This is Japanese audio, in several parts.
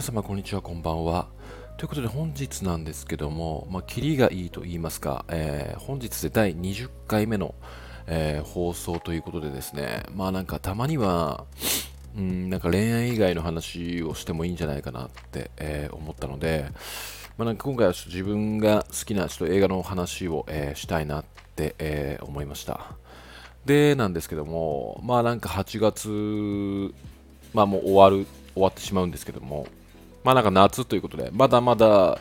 皆様こんにちはこんばんは。ということで本日なんですけども、まあ、キリがいいと言いますか、えー、本日で第20回目の、えー、放送ということでですねまあなんかたまにはうんなんか恋愛以外の話をしてもいいんじゃないかなって、えー、思ったので、まあ、なんか今回は自分が好きなちょっと映画の話を、えしたいなって、え思いました。でなんですけどもまあなんか8月まあもう終わる終わってしまうんですけども、まあなんか夏ということで、まだまだ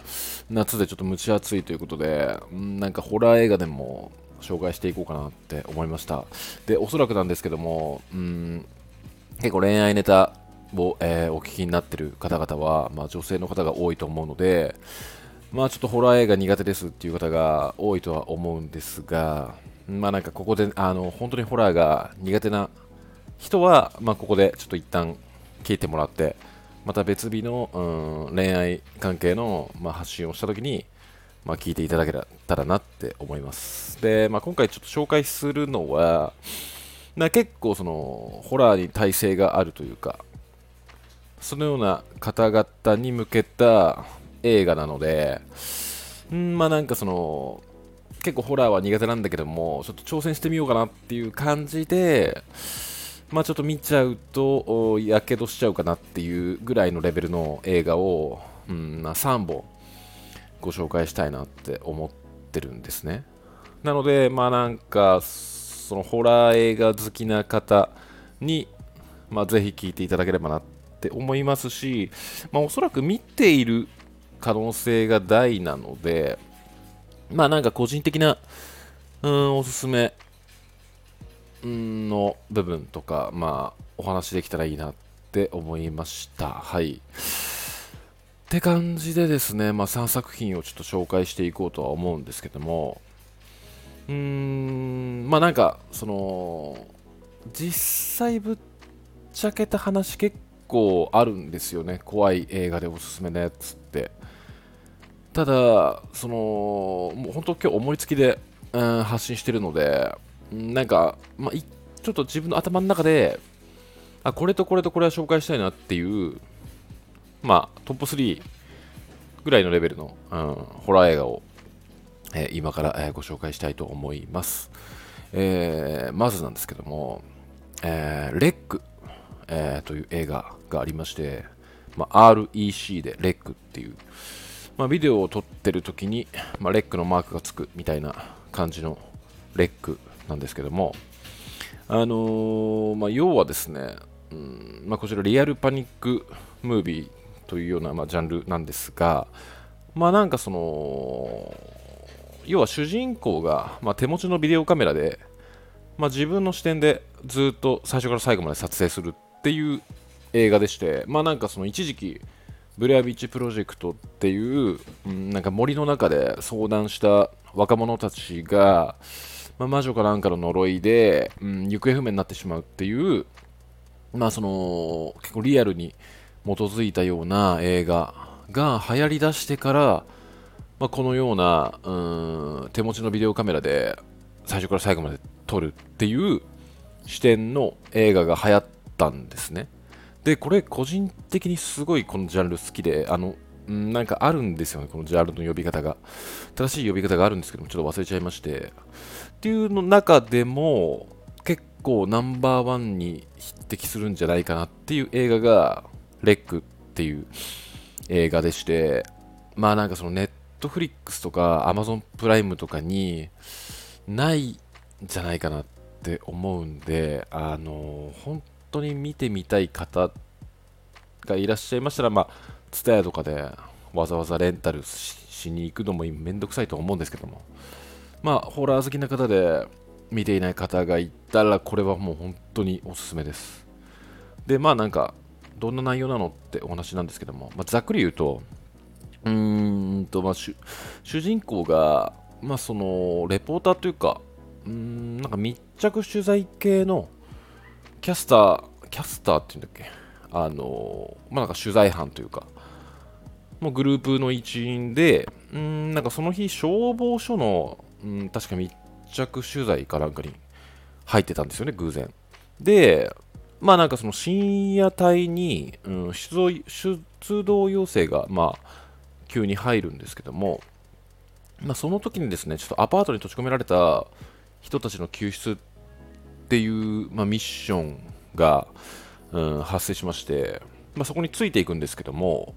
夏でちょっと蒸し暑いということで、なんかホラー映画でも紹介していこうかなって思いました。で、おそらくなんですけども、うん、結構恋愛ネタを、えー、お聞きになってる方々は、まあ、女性の方が多いと思うので、まあちょっとホラー映画苦手ですっていう方が多いとは思うんですが、まあなんかここで、あの、本当にホラーが苦手な人は、まあここでちょっと一旦聞いてもらって、また別日の、うん、恋愛関係の、まあ、発信をしたときに、まあ、聞いていただけたらなって思います。で、まあ、今回ちょっと紹介するのは、な結構そのホラーに耐性があるというか、そのような方々に向けた映画なので、んまあなんかその、結構ホラーは苦手なんだけども、ちょっと挑戦してみようかなっていう感じで、まあ、ちょっと見ちゃうとやけどしちゃうかなっていうぐらいのレベルの映画を、うんまあ、3本ご紹介したいなって思ってるんですね。なのでまあなんかそのホラー映画好きな方に、まあ、ぜひ聞いていただければなって思いますし、まあ、おそらく見ている可能性が大なのでまあなんか個人的なうんおすすめの部分とか、まあ、お話できたらいいなって思いました。はい。って感じでですね、まあ、3作品をちょっと紹介していこうとは思うんですけども、うーん、まあなんか、その、実際ぶっちゃけた話結構あるんですよね。怖い映画でおすすめなやつって。ただ、その、もう本当今日思いつきで、うん、発信してるので、なんか、まあ、ちょっと自分の頭の中で、あ、これとこれとこれは紹介したいなっていう、まあ、トップ3ぐらいのレベルの、うん、ホラー映画を、えー、今から、えー、ご紹介したいと思います。えー、まずなんですけども、えー、レック、えー、という映画がありまして、まあ、REC でレックっていう、まあ、ビデオを撮ってる時に、まあ、レックのマークがつくみたいな感じのレックなんですけども、あのー、まあ、要はですね、うんまあ、こちらリアルパニックムービーというような、まあ、ジャンルなんですが、まあなんかその、要は主人公が、まあ、手持ちのビデオカメラで、まあ、自分の視点でずっと最初から最後まで撮影するっていう映画でして、まあなんかその一時期、ブレアビッチプロジェクトっていう、うん、なんか森の中で相談した若者たちが、まあ、魔女かなんかの呪いで、うん、行方不明になってしまうっていう、まあその、結構リアルに基づいたような映画が流行りだしてから、まあ、このような、うん、手持ちのビデオカメラで最初から最後まで撮るっていう視点の映画が流行ったんですね。で、これ個人的にすごいこのジャンル好きで、あの、なんかあるんですよね、このジャンルの呼び方が。正しい呼び方があるんですけども、ちょっと忘れちゃいまして。っていうの中でも結構ナンバーワンに匹敵するんじゃないかなっていう映画がレックっていう映画でしてまあなんかそのネットフリックスとかアマゾンプライムとかにないんじゃないかなって思うんであの本当に見てみたい方がいらっしゃいましたらまあツタヤとかでわざわざレンタルしに行くのもめんどくさいと思うんですけども。まあ、ホラー好きな方で見ていない方がいたら、これはもう本当におすすめです。で、まあなんか、どんな内容なのってお話なんですけども、まあ、ざっくり言うと、うーんと、まあ、主人公が、まあその、レポーターというか、うん、なんか密着取材系のキャスター、キャスターっていうんだっけ？あの、まあなんか取材班というか、もうグループの一員で、うん、なんかその日消防署のうん、確か密着取材かなんかに入ってたんですよね、偶然。で、まあなんかその深夜帯に、うん、出動出動要請が、まあ、急に入るんですけども、まあ、その時にですね、ちょっとアパートに閉じ込められた人たちの救出っていう、まあ、ミッションが、うん、発生しまして、まあ、そこについていくんですけども、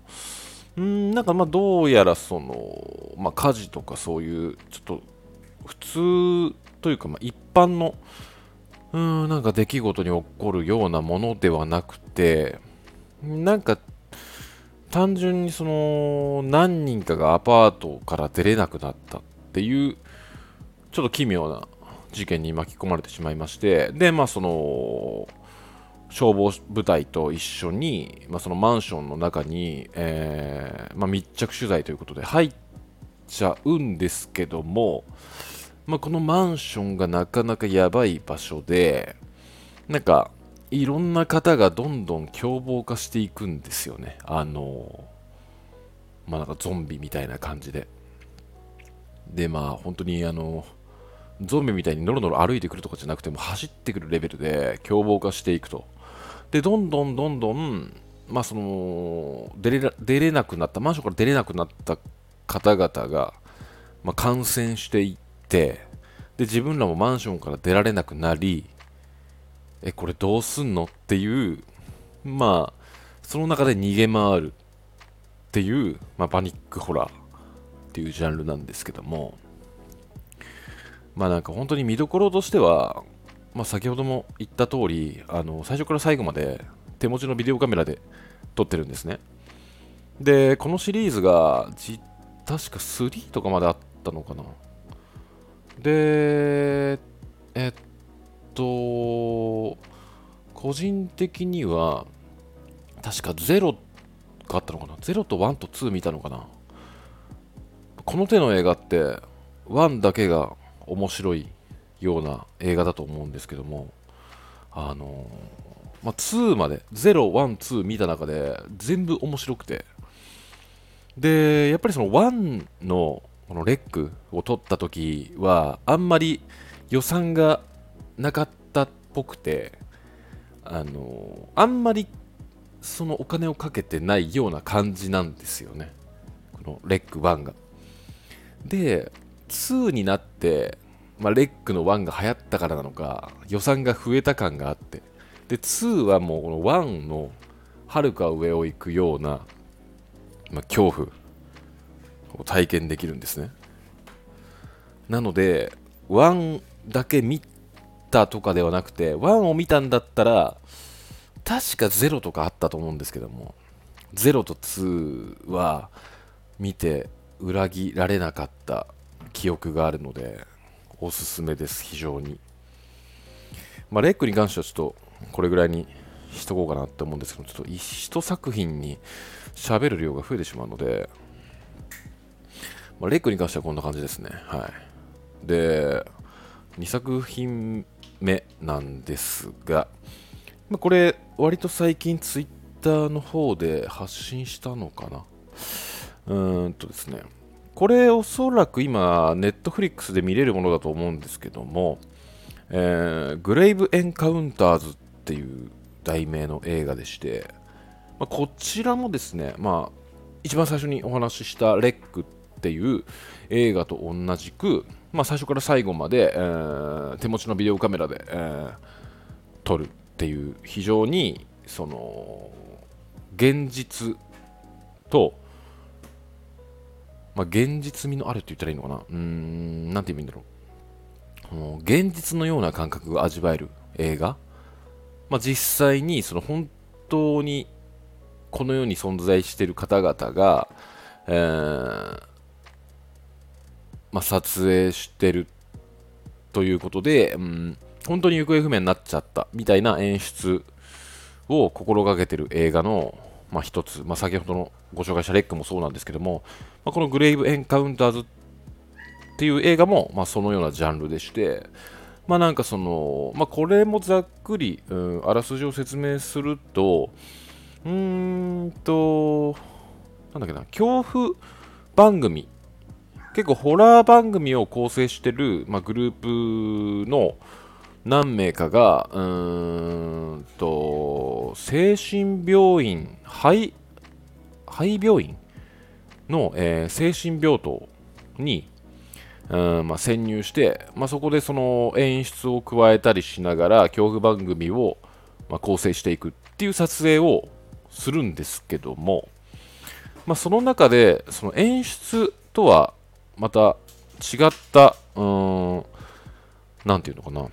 んなんかまあどうやらその、まあ、火事とかそういうちょっと普通というかまあ一般のうんなんか出来事に起こるようなものではなくてなんか単純にその何人かがアパートから出れなくなったっていうちょっと奇妙な事件に巻き込まれてしまいましてでまあその消防部隊と一緒に、まあ、そのマンションの中に、えーまあ、密着取材ということで入っちゃうんですけども、まあ、このマンションがなかなかやばい場所でなんかいろんな方がどんどん凶暴化していくんですよね。あのまあなんかゾンビみたいな感じで。でまあ本当にあのゾンビみたいにノロノロ歩いてくるとかじゃなくても走ってくるレベルで凶暴化していくと。でどんどんどんどんまあその出れ出れなくなったマンションから出れなくなった方々が、まあ、感染していってで自分らもマンションから出られなくなりえこれどうすんのっていうまあその中で逃げ回るっていう、まあ、パニックホラーっていうジャンルなんですけどもまあなんか本当に見どころとしてはまあ、先ほども言った通りあり最初から最後まで手持ちのビデオカメラで撮ってるんですね。でこのシリーズが確か3とかまであったのかな。でえっと個人的には確か0があったのかな。0と1と2見たのかな。この手の映画って1だけが面白いような映画だと思うんですけどもあのまあ、2まで0、1、2見た中で全部面白くて。でやっぱりその1のこのレックを取った時はあんまり予算がなかったっぽくてあのあんまりそのお金をかけてないような感じなんですよね。このレック1が。で2になってまあ、レックの1が流行ったからなのか予算が増えた感があって。で2はもうこの1のはるか上を行くような、まあ、恐怖を体験できるんですね。なので1だけ見たとかではなくて1を見たんだったら確か0とかあったと思うんですけども0と2は見て裏切られなかった記憶があるのでおすすめです、非常に。まあ、レックに関してはちょっとこれぐらいにしとこうかなって思うんですけど、ちょっと一作品に喋る量が増えてしまうので、まあ、レックに関してはこんな感じですね。はい。で、2作品目なんですが、まあ、これ、割と最近ツイッターの方で発信したのかな。うーんとですね、これおそらく今、ネットフリックスで見れるものだと思うんですけども、えー、グレイブ・エンカウンターズっていう題名の映画でして、まあ、こちらもですね、まあ、一番最初にお話ししたレックっていう映画と同じく、まあ、最初から最後まで、えー、手持ちのビデオカメラで、えー、撮るっていう非常にその現実とまあ、現実味のあるって言ったらいいのかな？うーん、なんて言うんだろう。現実のような感覚が味わえる映画。まあ、実際に、その本当にこの世に存在している方々が、えー、まあ、撮影してるということで、うん、本当に行方不明になっちゃったみたいな演出を心がけてる映画のまあ、一つ、まあ、先ほどのご紹介したレックもそうなんですけども、まあ、このグレイブ・エンカウンターズっていう映画も、まあ、そのようなジャンルでして、まあなんかその、まあ、これもざっくり、うん、あらすじを説明すると、うーんと、なんだっけな、恐怖番組、結構ホラー番組を構成してる、まあ、グループの何名かが、うーんと精神病院肺肺病院？の、えー、精神病棟に、うんまあ、潜入して、まあ、そこでその演出を加えたりしながら恐怖番組を、まあ、構成していくっていう撮影をするんですけども、まあ、その中でその演出とはまた違ったうんなんていうのかな。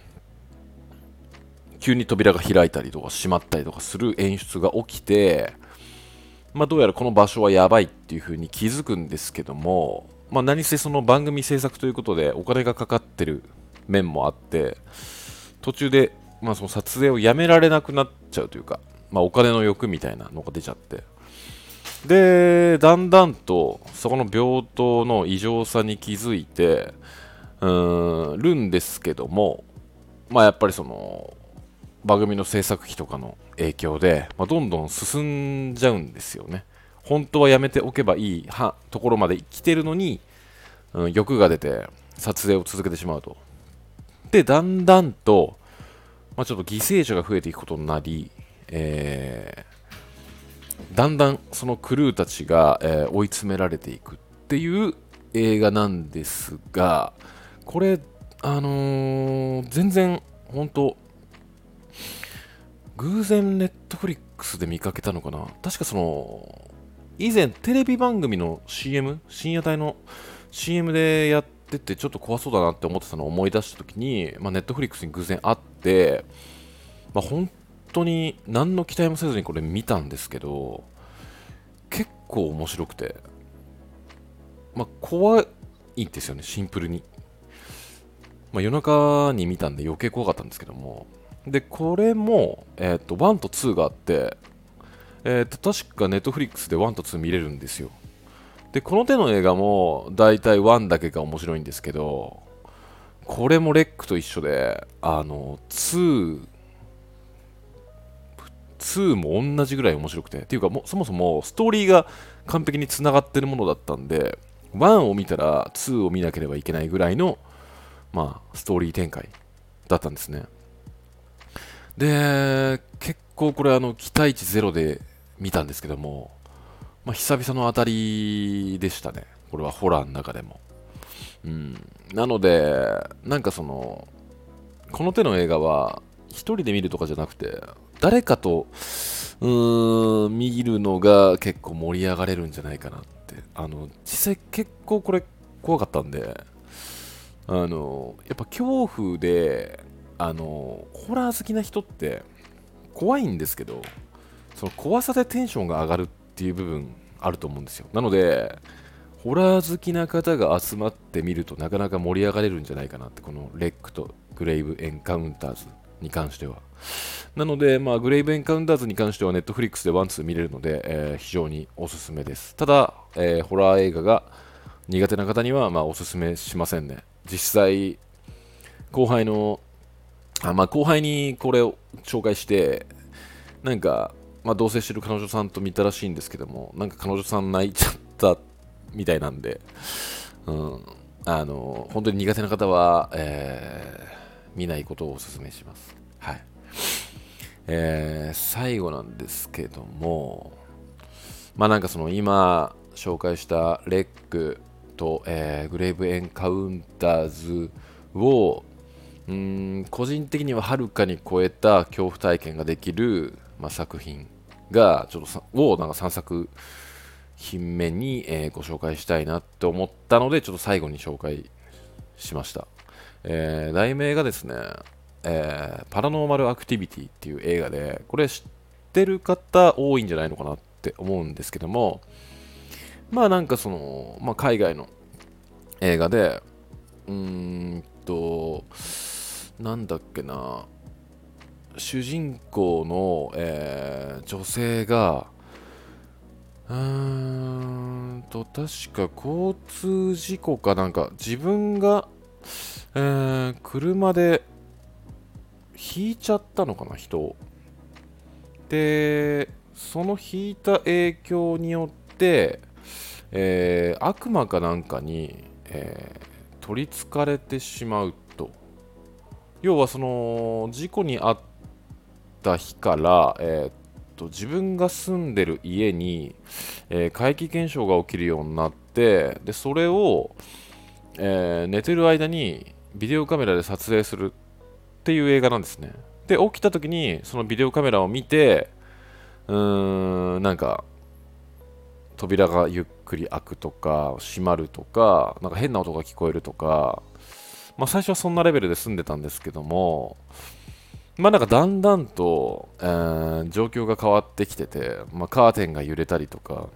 急に扉が開いたりとか閉まったりとかする演出が起きて、まあ、どうやらこの場所はやばいっていう風に気づくんですけども、まあ、何せその番組制作ということでお金がかかってる面もあって途中で、まあ、その撮影をやめられなくなっちゃうというか、まあ、お金の欲みたいなのが出ちゃって。でだんだんとそこの病棟の異常さに気づいてうんるんですけどもまあやっぱりその番組の制作費とかの影響で、まあ、どんどん進んじゃうんですよね。本当はやめておけばいいはところまで来てるのに、うん、欲が出て撮影を続けてしまうと。でだんだんと、まあ、ちょっと犠牲者が増えていくことになり、えー、だんだんそのクルーたちが、えー、追い詰められていくっていう映画なんですがこれあのー、全然本当偶然ネットフリックスで見かけたのかな？確かその以前テレビ番組の CM 深夜帯の CM でやっててちょっと怖そうだなって思ってたのを思い出した時に、まあ、ネットフリックスに偶然会って、まあ、本当に何の期待もせずにこれ見たんですけど結構面白くて、まあ、怖いんですよねシンプルに、まあ、夜中に見たんで余計怖かったんですけどもで、これも、え、ー、と、1と2があって、え、ー、と、確かネットフリックスで1と2見れるんですよ。で、この手の映画も、だいたい1だけが面白いんですけど、これもレックと一緒で、あの、2、2も同じぐらい面白くて、っていうかも、そもそもストーリーが完璧につながってるものだったんで、1を見たら2を見なければいけないぐらいの、まあ、ストーリー展開だったんですね。で、結構これあの、期待値ゼロで見たんですけども、まあ、久々の当たりでしたね。これはホラーの中でも。うん。なので、なんかその、この手の映画は、一人で見るとかじゃなくて、誰かと、うーん、見るのが結構盛り上がれるんじゃないかなって。あの、実際結構これ怖かったんで、あの、やっぱ恐怖で、あのホラー好きな人って怖いんですけどその怖さでテンションが上がるっていう部分あると思うんですよ。なのでホラー好きな方が集まってみるとなかなか盛り上がれるんじゃないかなってこのレックとグレイブエンカウンターズに関しては。なので、まあ、グレイブエンカウンターズに関してはネットフリックスでワンツー見れるので、えー、非常におすすめです。ただ、えー、ホラー映画が苦手な方には、まあ、おすすめしませんね。実際後輩のあまあ、後輩にこれを紹介して、なんか、まあ、同棲してる彼女さんと見たらしいんですけども、なんか彼女さん泣いちゃったみたいなんで、うん、あの、本当に苦手な方は、えー、見ないことをお勧めします。はい。えー、最後なんですけども、まあなんかその今紹介したレックと、えー、グレーブエンカウンターズをうん個人的にははるかに超えた恐怖体験ができる、まあ、作品がちょっとをなんか3作品目に、えー、ご紹介したいなって思ったのでちょっと最後に紹介しました、えー、題名がですね、えー、パラノーマルアクティビティっていう映画でこれ知ってる方多いんじゃないのかなって思うんですけどもまあなんかその、まあ、海外の映画でうーんとなんだっけな。主人公の、えー、女性がうーんと確か交通事故かなんか自分が、えー、車で引いちゃったのかな人でその引いた影響によって、えー、悪魔かなんかに、えー、取りつかれてしまう要はその事故に遭った日から、えーっと自分が住んでる家に、えー怪奇現象が起きるようになってでそれを、えー寝てる間にビデオカメラで撮影するっていう映画なんですね。で起きた時にそのビデオカメラを見てうーんなんか扉がゆっくり開くとか閉まるとかなんか変な音が聞こえるとかまあ最初はそんなレベルで住んでたんですけどもまあなんかだんだんと、えー状況が変わってきてて、まあ、カーテンが揺れたりとか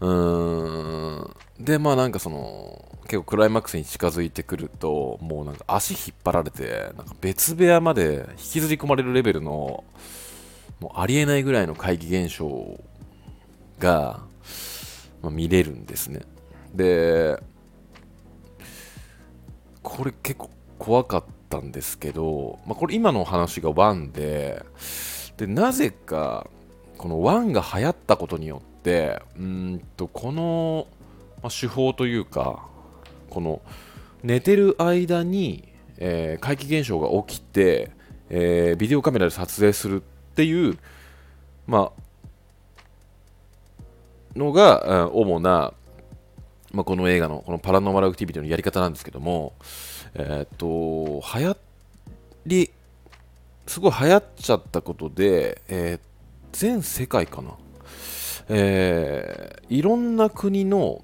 うーんでまあなんかその結構クライマックスに近づいてくるともうなんか足引っ張られてなんか別部屋まで引きずり込まれるレベルのもうありえないぐらいの怪奇現象が、まあ、見れるんですね。でこれ結構怖かったんですけど、まあ、これ今の話が1ででなぜかこの1が流行ったことによってうんとこの、まあ手法というかこの寝てる間に、えー怪奇現象が起きて、えービデオカメラで撮影するっていう、まあ、のが、うん主な、まあ、この映画のこのパラノーマルアクティビティのやり方なんですけども、えーっと流行りすごい流行っちゃったことで、えー全世界かな、えーいろんな国の、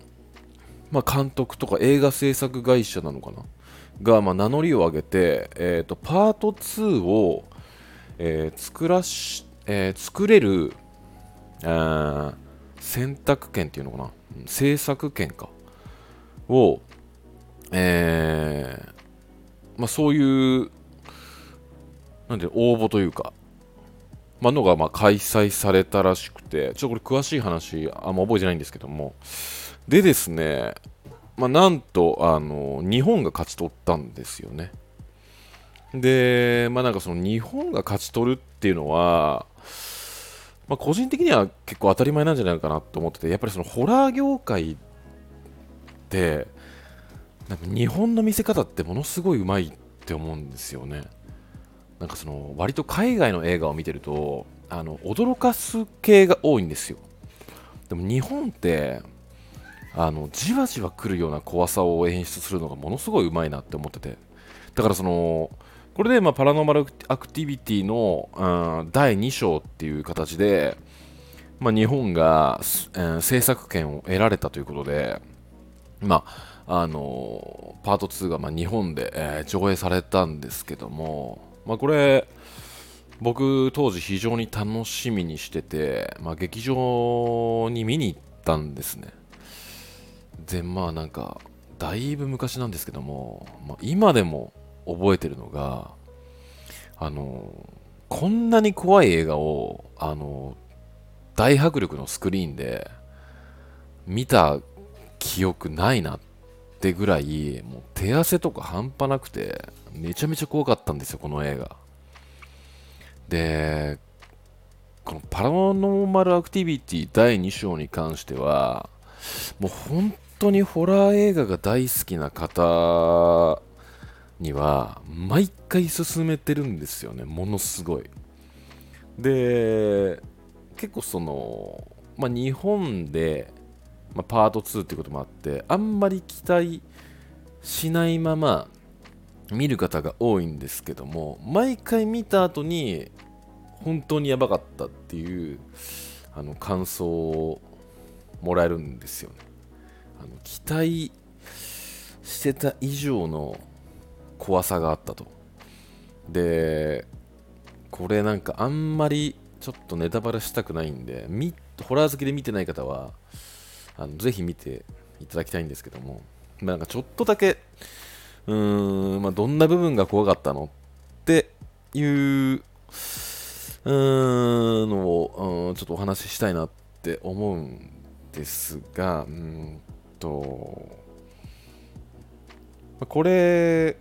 まあ、監督とか映画制作会社なのかな？が、まあ、名乗りを上げて、えー、とパート2を、えー作らし、えー作れるあー選択権っていうのかな？制作権か。を、えーまあ、そういうなんで応募というか、まあのがま開催されたらしくて、ちょっとこれ詳しい話あんま覚えてないんですけども、でですね、まあ、なんとあの日本が勝ち取ったんですよね。で、まあなんかその日本が勝ち取るっていうのは、まあ、個人的には結構当たり前なんじゃないかなと思ってて、やっぱりそのホラー業界って、なんか日本の見せ方ってものすごいうまいって思うんですよね。なんかその割と海外の映画を見てるとあの驚かす系が多いんですよ。でも日本ってあのじわじわ来るような怖さを演出するのがものすごいうまいなって思っててだからそのこれでまパラノーマルアクティビティの、うん第2章っていう形で、まあ、日本が、えー制作権を得られたということで、まああのパート2がま日本で、えー上映されたんですけども、まあ、これ僕当時非常に楽しみにしてて、まあ、劇場に見に行ったんですね。でまあなんかだいぶ昔なんですけども、まあ、今でも覚えてるのがあのこんなに怖い映画をあの大迫力のスクリーンで見た記憶ないなってぐらいもう手汗とか半端なくてめちゃめちゃ怖かったんですよこの映画。でこのパラノーマルアクティビティ第2章に関してはもう本当にホラー映画が大好きな方には毎回勧めてるんですよねものすごい。で結構その、まあ、日本で、まあ、パート2っていうこともあってあんまり期待しないまま見る方が多いんですけども毎回見た後に本当にやばかったっていうあの感想をもらえるんですよね。あの期待してた以上の怖さがあったと。でこれなんかあんまりちょっとネタバレしたくないんでホラー好きで見てない方はあのぜひ見ていただきたいんですけども、まあ、なんかちょっとだけうーん、まあ、どんな部分が怖かったのっていううーんのを、うん、ちょっとお話ししたいなって思うんですが、うんと、まあこれ、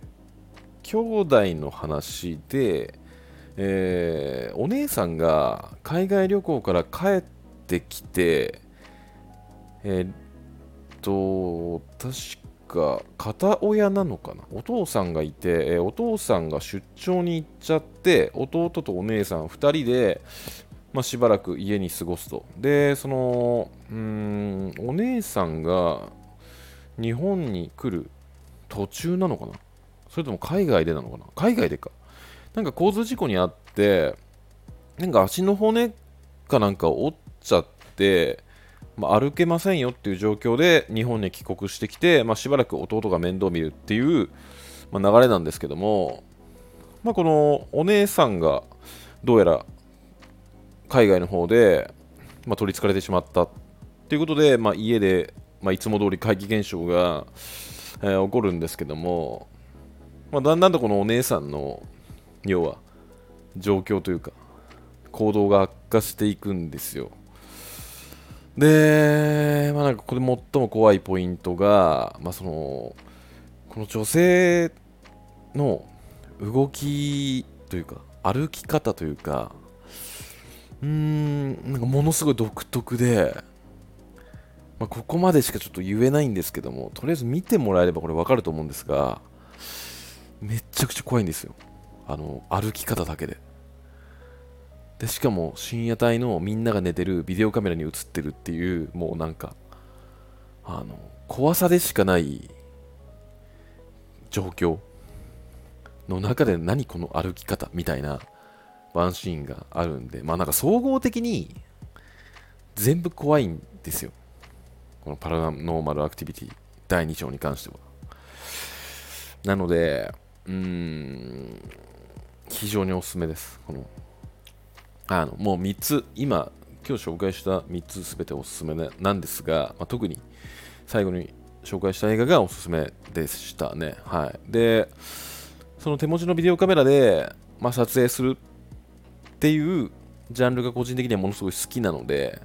兄弟の話で、えーお姉さんが海外旅行から帰ってきて、えーっと、確か片親なのかな？お父さんがいて、えー、お父さんが出張に行っちゃって弟とお姉さん2人で、まあ、しばらく家に過ごすと。でそのうんお姉さんが日本に来る途中なのかな？それとも海外でなのかな？海外でか。なんか交通事故にあってなんか足の骨かなんか折っちゃってまあ、歩けませんよっていう状況で日本に帰国してきて、まあ、しばらく弟が面倒を見るっていう、まあ、流れなんですけども、まあ、このお姉さんがどうやら海外の方で、まあ、取りつかれてしまったっていうことで、まあ、家で、まあ、いつも通り怪奇現象が、えー、起こるんですけども、まあ、だんだんとこのお姉さんの要は状況というか行動が悪化していくんですよ。で、まあ、なんかこれ最も怖いポイントが、まあ、そのこの女性の動きというか歩き方というかうーんなんかものすごい独特で、まあ、ここまでしかちょっと言えないんですけどもとりあえず見てもらえればこれ分かると思うんですがめちゃくちゃ怖いんですよ。あの歩き方だけで。でしかも深夜帯のみんなが寝てるビデオカメラに映ってるっていうもうなんかあの怖さでしかない状況の中で何この歩き方みたいなワンシーンがあるんでまあなんか総合的に全部怖いんですよ。このパラノーマルアクティビティ第2章に関しては。なのでうーん非常におすすめです。このあのもう3つ、今、今日紹介した3つすべておすすめなんですが、まあ、特に最後に紹介した映画がおすすめでしたね。はい。で、その手持ちのビデオカメラで、まあ、撮影するっていうジャンルが個人的にはものすごい好きなので、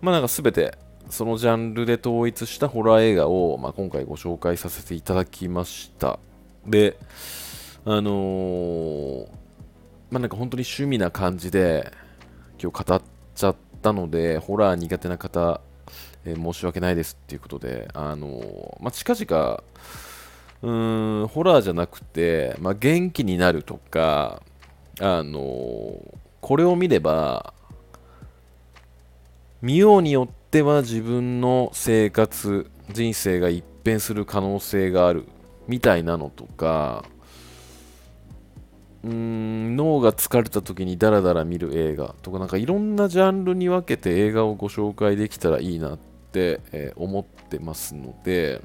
まあなんかすべてそのジャンルで統一したホラー映画を、まあ、今回ご紹介させていただきました。で、あのー、まあなんか本当に趣味な感じで今日語っちゃったので、ホラー苦手な方、えー、申し訳ないですっていうことで、あのー、まあ、近々、うーん、ホラーじゃなくて、まあ、元気になるとか、あのー、これを見れば、見ようによっては自分の生活、人生が一変する可能性があるみたいなのとか、うん脳が疲れた時にダラダラ見る映画とかなんかいろんなジャンルに分けて映画をご紹介できたらいいなって、え、思ってますので、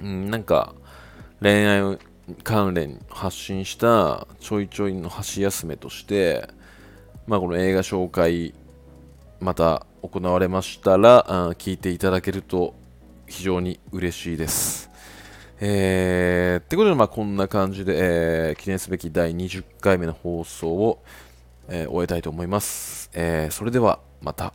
うん、なんか恋愛関連発信したちょいちょいの箸休めとして、まあ、この映画紹介また行われましたらあ聞いていただけると非常に嬉しいです。えー、ってことで、まあ、こんな感じで、えー、記念すべき第20回目の放送を、えー、終えたいと思います。えー、それでは、また。